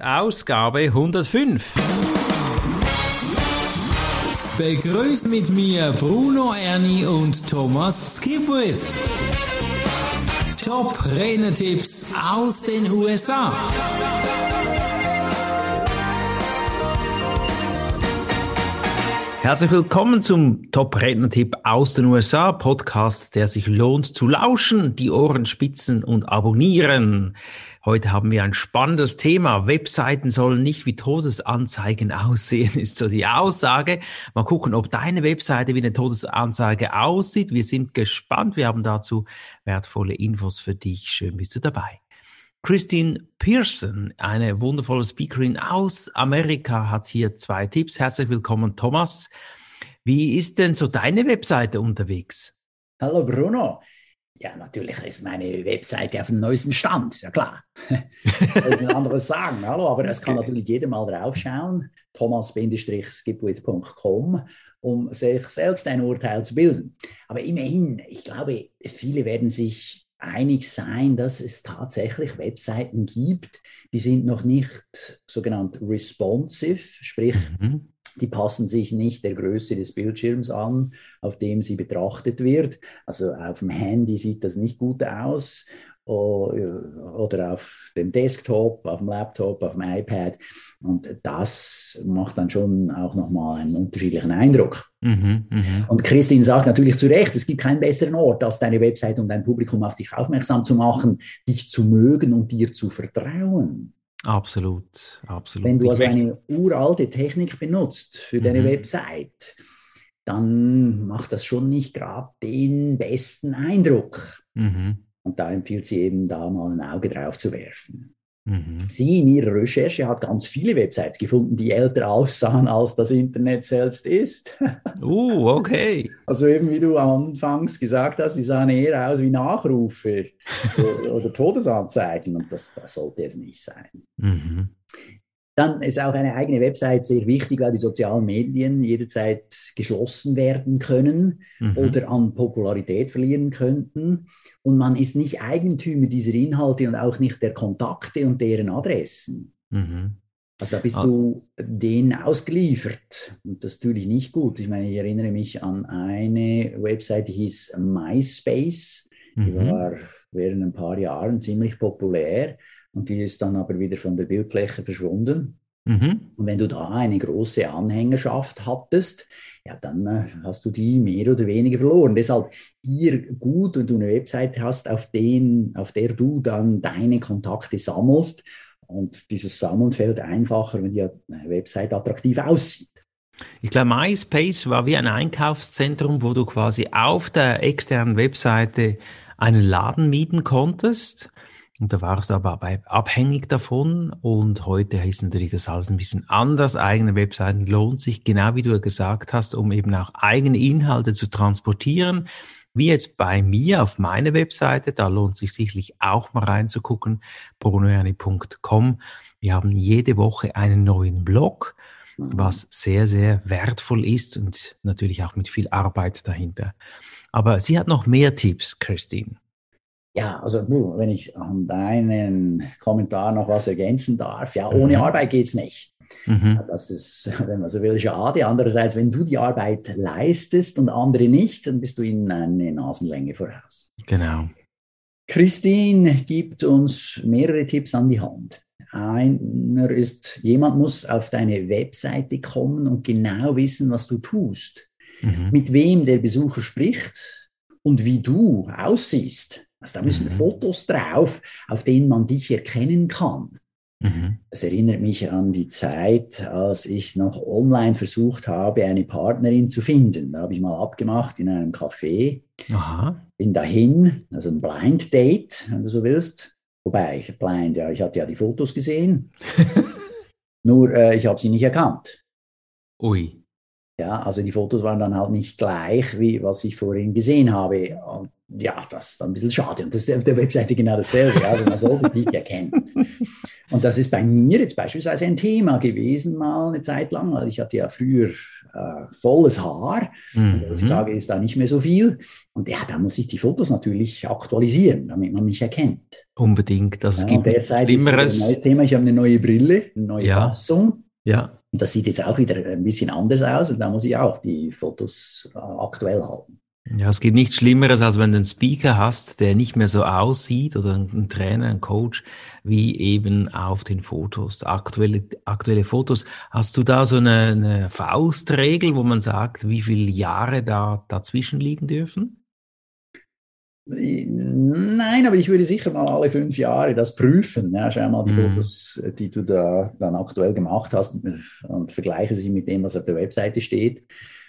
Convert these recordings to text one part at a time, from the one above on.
Ausgabe 105. Begrüßt mit mir Bruno Ernie und Thomas Skipwith. Top Renetipps aus den USA. Herzlich willkommen zum Top-Redner-Tipp aus den USA, Podcast, der sich lohnt zu lauschen, die Ohren spitzen und abonnieren. Heute haben wir ein spannendes Thema. Webseiten sollen nicht wie Todesanzeigen aussehen, ist so die Aussage. Mal gucken, ob deine Webseite wie eine Todesanzeige aussieht. Wir sind gespannt. Wir haben dazu wertvolle Infos für dich. Schön bist du dabei. Christine Pearson, eine wundervolle Speakerin aus Amerika, hat hier zwei Tipps. Herzlich willkommen, Thomas. Wie ist denn so deine Webseite unterwegs? Hallo Bruno. Ja, natürlich ist meine Webseite auf dem neuesten Stand, ist ja klar. Wollte anderes sagen, hallo, aber es kann natürlich jeder mal draufschauen, thomas-skipwith.com, um sich selbst ein Urteil zu bilden. Aber immerhin, ich glaube, viele werden sich einig sein, dass es tatsächlich Webseiten gibt, die sind noch nicht sogenannt responsive, sprich, mhm. Die passen sich nicht der Größe des Bildschirms an, auf dem sie betrachtet wird. Also auf dem Handy sieht das nicht gut aus oder auf dem Desktop, auf dem Laptop, auf dem iPad. Und das macht dann schon auch nochmal einen unterschiedlichen Eindruck. Mhm, mh. Und Christine sagt natürlich zu Recht, es gibt keinen besseren Ort als deine Website, um dein Publikum auf dich aufmerksam zu machen, dich zu mögen und dir zu vertrauen. Absolut, absolut. Wenn du also eine uralte Technik benutzt für deine mhm. Website, dann macht das schon nicht gerade den besten Eindruck. Mhm. Und da empfiehlt sie eben, da mal ein Auge drauf zu werfen. Mhm. Sie in ihrer Recherche hat ganz viele Websites gefunden, die älter aussahen, als das Internet selbst ist. Uh, okay. Also eben wie du anfangs gesagt hast, sie sahen eher aus wie Nachrufe oder Todesanzeigen und das, das, sollte es nicht sein. Mhm. Dann ist auch eine eigene Website sehr wichtig, weil die sozialen Medien jederzeit geschlossen werden können mhm. oder an Popularität verlieren könnten. Und man ist nicht Eigentümer dieser Inhalte und auch nicht der Kontakte und deren Adressen. Mhm. Also da bist ah. du denen ausgeliefert. Und das tue ich nicht gut. Ich meine, ich erinnere mich an eine Website, die hieß MySpace. Die mhm. war während ein paar Jahren ziemlich populär. Und die ist dann aber wieder von der Bildfläche verschwunden. Mhm. Und wenn du da eine große Anhängerschaft hattest, ja, dann äh, hast du die mehr oder weniger verloren. Deshalb hier gut, wenn du eine Webseite hast, auf, den, auf der du dann deine Kontakte sammelst. Und dieses Sammeln fällt einfacher, wenn die Website attraktiv aussieht. Ich glaube, MySpace war wie ein Einkaufszentrum, wo du quasi auf der externen Webseite einen Laden mieten konntest und da warst du aber abhängig davon. Und heute ist natürlich das alles ein bisschen anders. Eigene Webseiten lohnt sich, genau wie du gesagt hast, um eben auch eigene Inhalte zu transportieren. Wie jetzt bei mir auf meiner Webseite, da lohnt sich sicherlich auch mal reinzugucken, brunoerni.com. Wir haben jede Woche einen neuen Blog, was sehr, sehr wertvoll ist und natürlich auch mit viel Arbeit dahinter. Aber sie hat noch mehr Tipps, Christine. Ja, also wenn ich an deinen Kommentar noch was ergänzen darf, ja, ohne mhm. Arbeit geht es nicht. Mhm. Das ist, wenn man so will, schade. Andererseits, wenn du die Arbeit leistest und andere nicht, dann bist du ihnen eine Nasenlänge voraus. Genau. Christine gibt uns mehrere Tipps an die Hand. Einer ist, jemand muss auf deine Webseite kommen und genau wissen, was du tust, mhm. mit wem der Besucher spricht und wie du aussiehst. Also da müssen mhm. Fotos drauf, auf denen man dich erkennen kann. Mhm. Das erinnert mich an die Zeit, als ich noch online versucht habe, eine Partnerin zu finden. Da habe ich mal abgemacht in einem Café. Aha. Bin dahin, also ein Blind Date, wenn du so willst. Wobei, blind, ja, ich hatte ja die Fotos gesehen. Nur äh, ich habe sie nicht erkannt. Ui. Ja, also die Fotos waren dann halt nicht gleich, wie was ich vorhin gesehen habe. Und ja, das ist dann ein bisschen schade. Und das ist auf der Webseite genau dasselbe. Also man sollte dich erkennen. Und das ist bei mir jetzt beispielsweise ein Thema gewesen, mal eine Zeit lang. weil Ich hatte ja früher äh, volles Haar. Mhm. Heutzutage ist da nicht mehr so viel. Und ja, da muss ich die Fotos natürlich aktualisieren, damit man mich erkennt. Unbedingt. Das ja, gibt derzeit. Ist ein neues Thema. Ich habe eine neue Brille, eine neue ja. Fassung. Ja. Und das sieht jetzt auch wieder ein bisschen anders aus. Und da muss ich auch die Fotos äh, aktuell halten. Ja, es gibt nichts Schlimmeres, als wenn du einen Speaker hast, der nicht mehr so aussieht oder ein Trainer, ein Coach, wie eben auf den Fotos, aktuelle, aktuelle Fotos. Hast du da so eine, eine Faustregel, wo man sagt, wie viele Jahre da dazwischen liegen dürfen? Nein, aber ich würde sicher mal alle fünf Jahre das prüfen. Ja, schau mal die mhm. Fotos, die du da dann aktuell gemacht hast und vergleiche sie mit dem, was auf der Webseite steht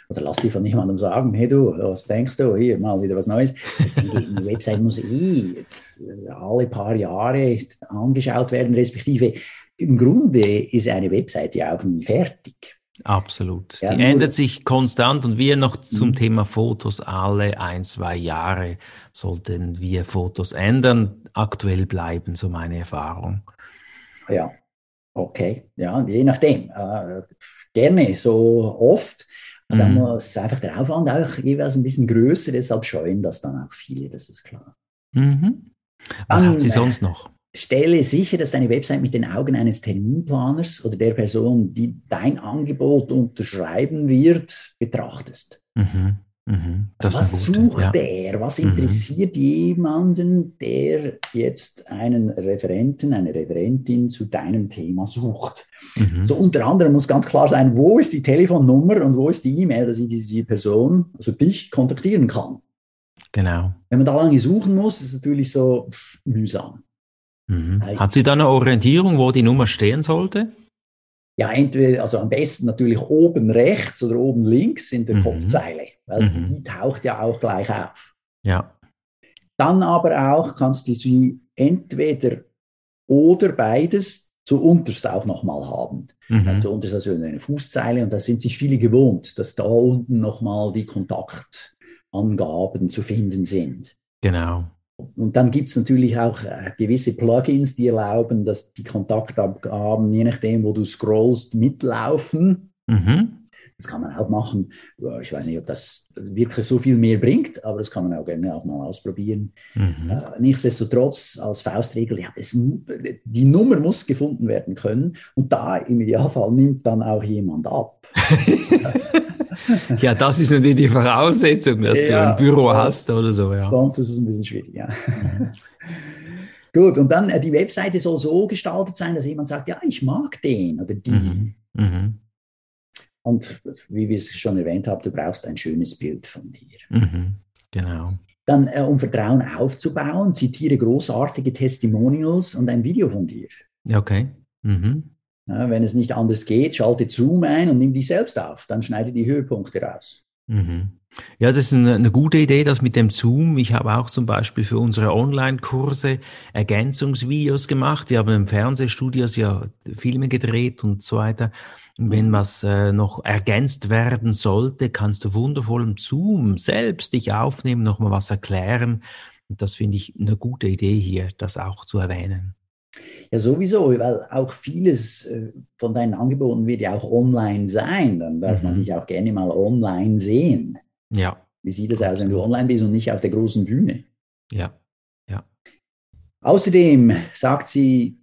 oder lass dich von jemandem sagen, hey du, was denkst du, hier mal wieder was Neues. Die, Website muss eh alle paar Jahre angeschaut werden, respektive im Grunde ist eine Website ja auch nie fertig. Absolut. Ja, die ändert sich konstant und wir noch zum mhm. Thema Fotos alle ein, zwei Jahre sollten wir Fotos ändern, aktuell bleiben, so meine Erfahrung. Ja, okay. Ja, je nachdem. Äh, gerne so oft. Und dann mhm. muss einfach der Aufwand auch jeweils ein bisschen größer, deshalb scheuen das dann auch viele, das ist klar. Mhm. Was dann, hat sie sonst noch? Stelle sicher, dass deine Website mit den Augen eines Terminplaners oder der Person, die dein Angebot unterschreiben wird, betrachtest. Mhm. Mhm. was gute, sucht ja. der? Was mhm. interessiert mhm. jemanden, der jetzt einen Referenten, eine Referentin zu deinem Thema sucht? Mhm. So unter anderem muss ganz klar sein, wo ist die Telefonnummer und wo ist die E-Mail, dass ich diese Person, also dich, kontaktieren kann. Genau. Wenn man da lange suchen muss, ist es natürlich so mühsam. Mhm. Hat sie da eine Orientierung, wo die Nummer stehen sollte? ja, entweder, also am besten natürlich oben rechts oder oben links in der mhm. Kopfzeile, weil mhm. die taucht ja auch gleich auf. Ja. Dann aber auch kannst du sie entweder oder beides zuunterst auch nochmal haben. Mhm. Zuunterst also eine Fußzeile und da sind sich viele gewohnt, dass da unten nochmal die Kontaktangaben zu finden sind. Genau. Und dann gibt es natürlich auch äh, gewisse Plugins, die erlauben, dass die Kontaktabgaben, je nachdem, wo du scrollst, mitlaufen. Mhm. Das kann man auch machen. Ich weiß nicht, ob das wirklich so viel mehr bringt, aber das kann man auch gerne auch mal ausprobieren. Mhm. Äh, nichtsdestotrotz, als Faustregel, ja, es, die Nummer muss gefunden werden können und da im Idealfall nimmt dann auch jemand ab. ja, das ist natürlich die Voraussetzung, dass ja, du ein Büro hast oder so. Ja. Sonst ist es ein bisschen schwierig, ja. Gut, und dann äh, die Webseite soll so gestaltet sein, dass jemand sagt, ja, ich mag den oder die. Mhm. Mhm. Und wie wir es schon erwähnt haben, du brauchst ein schönes Bild von dir. Mhm. Genau. Dann, äh, um Vertrauen aufzubauen, zitiere großartige Testimonials und ein Video von dir. Okay. Mhm. Ja, wenn es nicht anders geht, schalte Zoom ein und nimm dich selbst auf. Dann schneide die Höhepunkte raus. Mhm. Ja, das ist eine, eine, gute Idee, das mit dem Zoom. Ich habe auch zum Beispiel für unsere Online-Kurse Ergänzungsvideos gemacht. Wir haben im Fernsehstudios ja Filme gedreht und so weiter. Und wenn mhm. was äh, noch ergänzt werden sollte, kannst du wundervoll im Zoom selbst dich aufnehmen, nochmal was erklären. Und das finde ich eine gute Idee hier, das auch zu erwähnen. Ja, sowieso, weil auch vieles äh, von deinen Angeboten wird ja auch online sein. Dann darf mhm. man dich auch gerne mal online sehen. Ja. Wie sieht es aus, wenn du online bist und nicht auf der großen Bühne? Ja, ja. Außerdem sagt sie,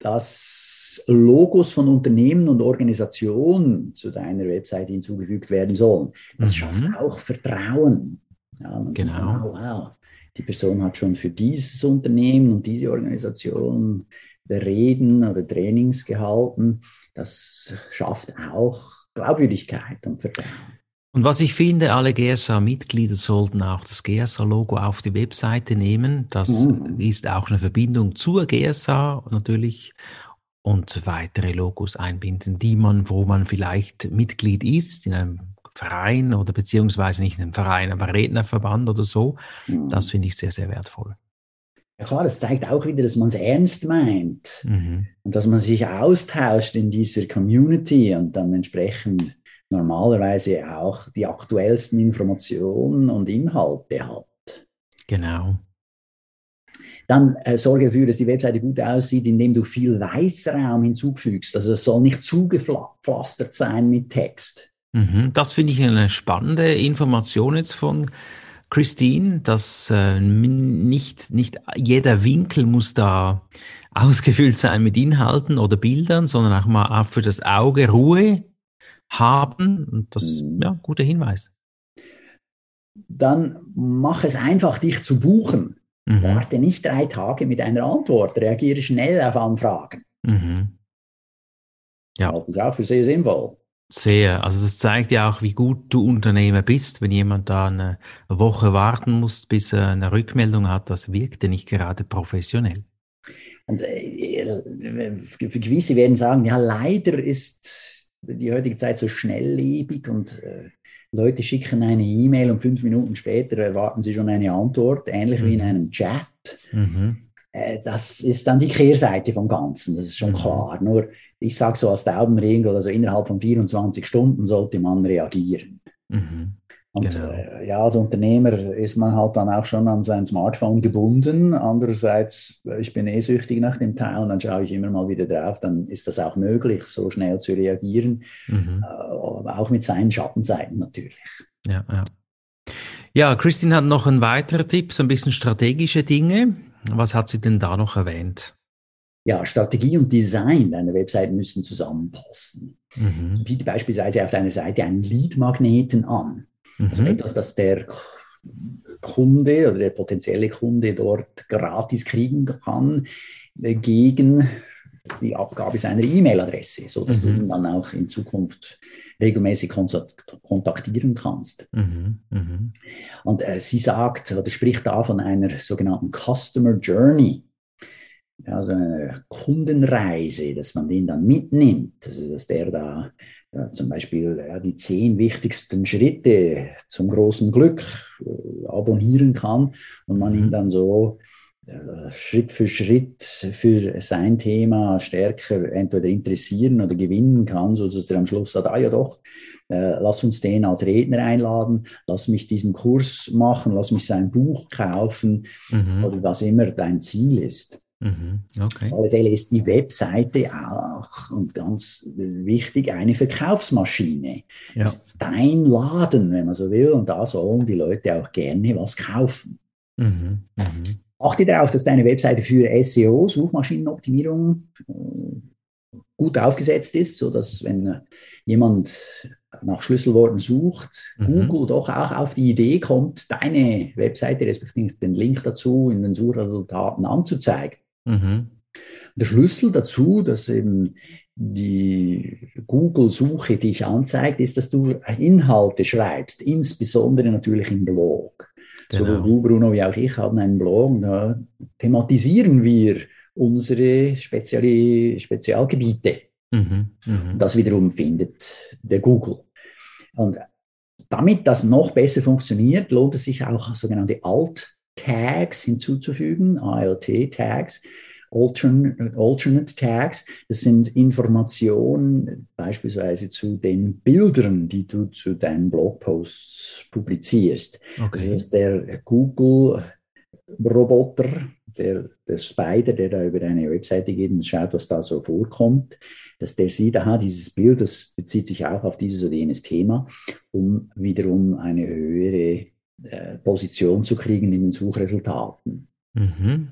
dass Logos von Unternehmen und Organisationen zu deiner Webseite hinzugefügt werden sollen. Das mhm. schafft auch Vertrauen. Ja, genau. Sieht, wow, die Person hat schon für dieses Unternehmen und diese Organisation Reden oder Trainings gehalten. Das schafft auch Glaubwürdigkeit und Vertrauen. Und was ich finde, alle GSA-Mitglieder sollten auch das GSA-Logo auf die Webseite nehmen. Das mhm. ist auch eine Verbindung zur GSA natürlich und weitere Logos einbinden, die man, wo man vielleicht Mitglied ist, in einem Verein oder beziehungsweise nicht ein Verein, aber Rednerverband oder so. Mhm. Das finde ich sehr, sehr wertvoll. Ja klar, das zeigt auch wieder, dass man es ernst meint mhm. und dass man sich austauscht in dieser Community und dann entsprechend normalerweise auch die aktuellsten Informationen und Inhalte hat. Genau. Dann äh, sorge dafür, dass die Webseite gut aussieht, indem du viel Weißraum hinzufügst. Also es soll nicht zugepflastert sein mit Text. Mhm, das finde ich eine spannende Information jetzt von Christine, dass äh, nicht, nicht jeder Winkel muss da ausgefüllt sein mit Inhalten oder Bildern, sondern auch mal auch für das Auge Ruhe haben. Und das, mhm. ja, guter Hinweis. Dann mach es einfach, dich zu buchen. Mhm. Warte nicht drei Tage mit einer Antwort, reagiere schnell auf Anfragen. Mhm. Ja. Das ist auch für sehr sinnvoll. Sehr. Also das zeigt ja auch, wie gut du Unternehmer bist. Wenn jemand da eine Woche warten muss, bis er eine Rückmeldung hat, das wirkte nicht gerade professionell. Und äh, gewisse werden sagen, ja, leider ist die heutige Zeit so schnelllebig und äh, Leute schicken eine E-Mail und fünf Minuten später erwarten sie schon eine Antwort, ähnlich mhm. wie in mhm. einem Chat. Mhm. Äh, das ist dann die Kehrseite vom Ganzen, das ist schon mhm. klar. Nur ich sage so als Daumenregel, also innerhalb von 24 Stunden sollte man reagieren. Mhm. Und genau. äh, ja, als Unternehmer ist man halt dann auch schon an sein Smartphone gebunden. Andererseits, äh, ich bin eh süchtig nach dem Teil und dann schaue ich immer mal wieder drauf. Dann ist das auch möglich, so schnell zu reagieren. Mhm. Äh, auch mit seinen Schattenseiten natürlich. Ja, ja. Ja, Christine hat noch einen weiteren Tipp, so ein bisschen strategische Dinge. Was hat sie denn da noch erwähnt? Ja, Strategie und Design deiner Webseite müssen zusammenpassen. Mhm. Biete beispielsweise auf deiner Seite einen Lead-Magneten an. Also mhm. Also etwas, das der Kunde oder der potenzielle Kunde dort gratis kriegen kann äh, gegen die Abgabe seiner E-Mail-Adresse, sodass mhm. du ihn dann auch in Zukunft regelmäßig kontaktieren kannst. Mhm. Mhm. Und äh, sie sagt oder spricht da von einer sogenannten Customer Journey also eine Kundenreise, dass man den dann mitnimmt, also dass der da ja, zum Beispiel ja, die zehn wichtigsten Schritte zum großen Glück äh, abonnieren kann und man ihn mhm. dann so Schritt für Schritt für sein Thema stärker entweder interessieren oder gewinnen kann, sodass er am Schluss sagt, ah ja doch, äh, lass uns den als Redner einladen, lass mich diesen Kurs machen, lass mich sein Buch kaufen mhm. oder was immer dein Ziel ist. Mhm, okay. Auf ist die Webseite auch und ganz wichtig eine Verkaufsmaschine. Ja. Das ist dein Laden, wenn man so will, und da sollen die Leute auch gerne was kaufen. Mhm, mh. Achte darauf, dass deine Webseite für SEO, Suchmaschinenoptimierung, äh, gut aufgesetzt ist, sodass wenn jemand nach Schlüsselworten sucht, mhm. Google doch auch auf die Idee kommt, deine Webseite, respektive den Link dazu in den Suchresultaten anzuzeigen. Mhm. Der Schlüssel dazu, dass eben die Google-Suche dich anzeigt, ist, dass du Inhalte schreibst, insbesondere natürlich im Blog. Genau. Sowohl du, Bruno, wie auch ich haben einen Blog, da thematisieren wir unsere Speziali Spezialgebiete. Mhm, mh. Das wiederum findet der Google. Und damit das noch besser funktioniert, lohnt es sich auch sogenannte Alt- Tags hinzuzufügen, ALT-Tags, Alternate, Alternate Tags. Das sind Informationen beispielsweise zu den Bildern, die du zu deinen Blogposts publizierst. Okay. Das ist der Google-Roboter, der, der Spider, der da über deine Webseite geht und schaut, was da so vorkommt dass der sieht, aha, dieses Bild, das bezieht sich auch auf dieses oder jenes Thema, um wiederum eine höhere äh, Position zu kriegen in den Suchresultaten. Mhm.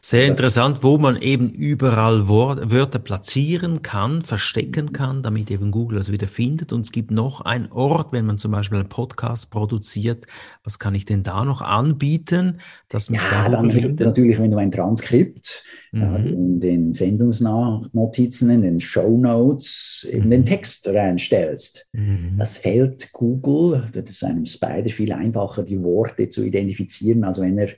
Sehr interessant, wo man eben überall Wörter platzieren kann, verstecken kann, damit eben Google das wieder findet. Und es gibt noch einen Ort, wenn man zum Beispiel einen Podcast produziert, was kann ich denn da noch anbieten, dass mich ja, da dann findet? Natürlich, wenn du ein Transkript mhm. in den Sendungsnotizen, in den Show Notes, in mhm. den Text reinstellst. Mhm. Das fällt Google, das ist einem Spider viel einfacher, die Worte zu identifizieren, als wenn er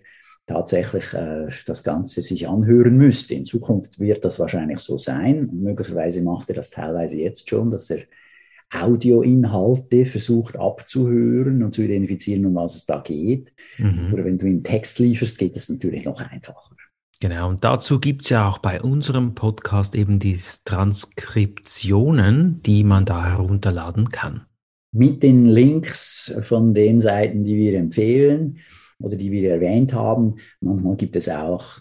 tatsächlich äh, das Ganze sich anhören müsste. In Zukunft wird das wahrscheinlich so sein. Möglicherweise macht er das teilweise jetzt schon, dass er Audioinhalte versucht abzuhören und zu identifizieren, um was es da geht. Mhm. Oder wenn du ihm Text lieferst, geht das natürlich noch einfacher. Genau, und dazu gibt es ja auch bei unserem Podcast eben die Transkriptionen, die man da herunterladen kann. Mit den Links von den Seiten, die wir empfehlen oder die wir erwähnt haben. Manchmal gibt es auch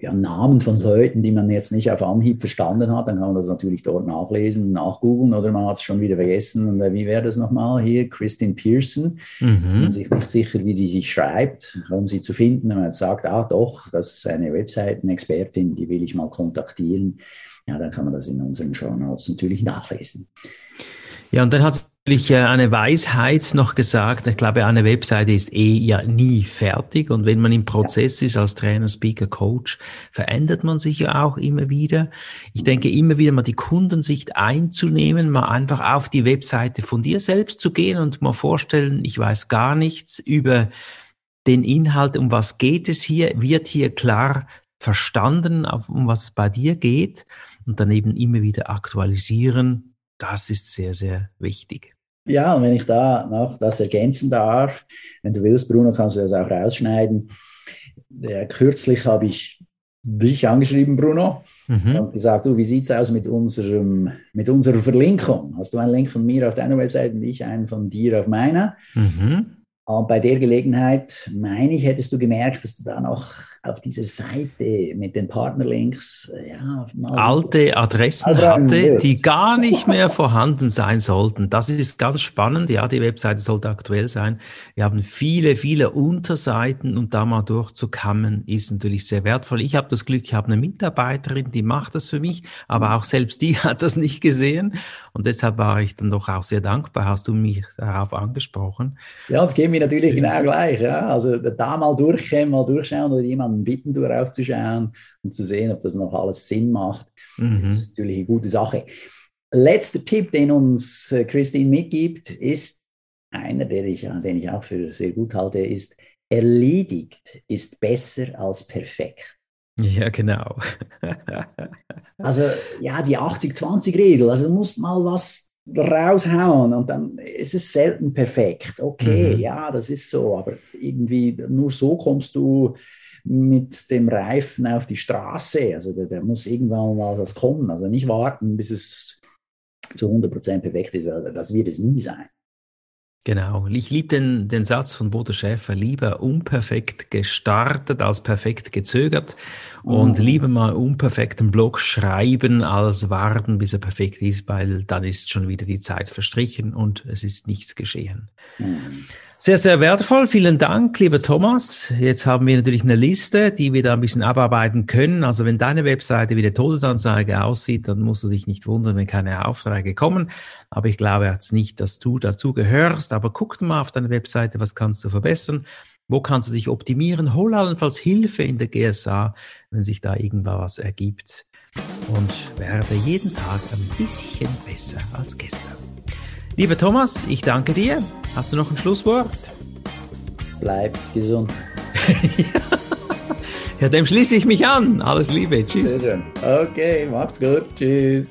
ja, Namen von Leuten, die man jetzt nicht auf Anhieb verstanden hat, dann kann man das natürlich dort nachlesen, nachgoogeln oder man hat es schon wieder vergessen. Und äh, wie wäre das nochmal hier? Christine Pearson. Mhm. Man sich nicht sicher, wie die sich schreibt, um sie zu finden. Wenn man sagt, ah doch, das ist eine Webseitenexpertin, die will ich mal kontaktieren. Ja, dann kann man das in unseren Show Notes natürlich nachlesen. Ja, und dann hat natürlich äh, eine Weisheit noch gesagt. Ich glaube, eine Webseite ist eh ja nie fertig. Und wenn man im Prozess ist als Trainer, Speaker, Coach, verändert man sich ja auch immer wieder. Ich denke, immer wieder mal die Kundensicht einzunehmen, mal einfach auf die Webseite von dir selbst zu gehen und mal vorstellen, ich weiß gar nichts über den Inhalt, um was geht es hier, wird hier klar verstanden, um was es bei dir geht und dann eben immer wieder aktualisieren, das ist sehr, sehr wichtig. Ja, und wenn ich da noch das ergänzen darf, wenn du willst, Bruno, kannst du das auch rausschneiden. Kürzlich habe ich dich angeschrieben, Bruno, mhm. und gesagt, du, wie sieht es aus mit, unserem, mit unserer Verlinkung? Hast du einen Link von mir auf deiner Webseite und ich einen von dir auf meiner? Mhm. Und bei der Gelegenheit, meine ich, hättest du gemerkt, dass du da noch auf dieser Seite mit den Partnerlinks äh, ja, alte Adressen hatte, die gar nicht mehr vorhanden sein sollten. Das ist ganz spannend. Ja, die Webseite sollte aktuell sein. Wir haben viele, viele Unterseiten und da mal durchzukammen ist natürlich sehr wertvoll. Ich habe das Glück, ich habe eine Mitarbeiterin, die macht das für mich, aber auch selbst die hat das nicht gesehen und deshalb war ich dann doch auch sehr dankbar. Hast du mich darauf angesprochen? Ja, das geht mir natürlich genau gleich. Ja. Also da mal durchkommen, mal durchschauen oder jemand jemanden bitten, durchzuschauen und zu sehen, ob das noch alles Sinn macht. Mhm. Das ist natürlich eine gute Sache. Letzter Tipp, den uns äh, Christine mitgibt, ist einer, der ich, den ich auch für sehr gut halte, ist, erledigt ist besser als perfekt. Ja, genau. also ja, die 80-20-Regel, also du musst mal was raushauen und dann ist es selten perfekt. Okay, mhm. ja, das ist so, aber irgendwie nur so kommst du mit dem Reifen auf die Straße. Also da, da muss irgendwann mal was kommen. Also nicht warten, bis es zu 100% perfekt ist, weil das wird es nie sein. Genau. Ich liebe den, den Satz von Bodo Schäfer, lieber unperfekt gestartet als perfekt gezögert und mhm. lieber mal unperfekten Blog schreiben als warten, bis er perfekt ist, weil dann ist schon wieder die Zeit verstrichen und es ist nichts geschehen. Mhm. Sehr, sehr wertvoll. Vielen Dank, lieber Thomas. Jetzt haben wir natürlich eine Liste, die wir da ein bisschen abarbeiten können. Also wenn deine Webseite wie der Todesanzeige aussieht, dann musst du dich nicht wundern, wenn keine Aufträge kommen. Aber ich glaube jetzt nicht, dass du dazu gehörst. Aber guck mal auf deine Webseite, was kannst du verbessern? Wo kannst du dich optimieren? Hol allenfalls Hilfe in der GSA, wenn sich da irgendwas ergibt. Und werde jeden Tag ein bisschen besser als gestern. Lieber Thomas, ich danke dir. Hast du noch ein Schlusswort? Bleib gesund. ja. dem schließe ich mich an. Alles Liebe. Tschüss. Okay, macht's gut. Tschüss.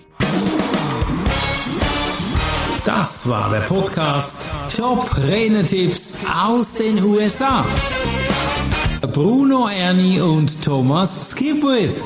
Das war der Podcast Top Renetipps aus den USA. Bruno Ernie und Thomas Skipwith.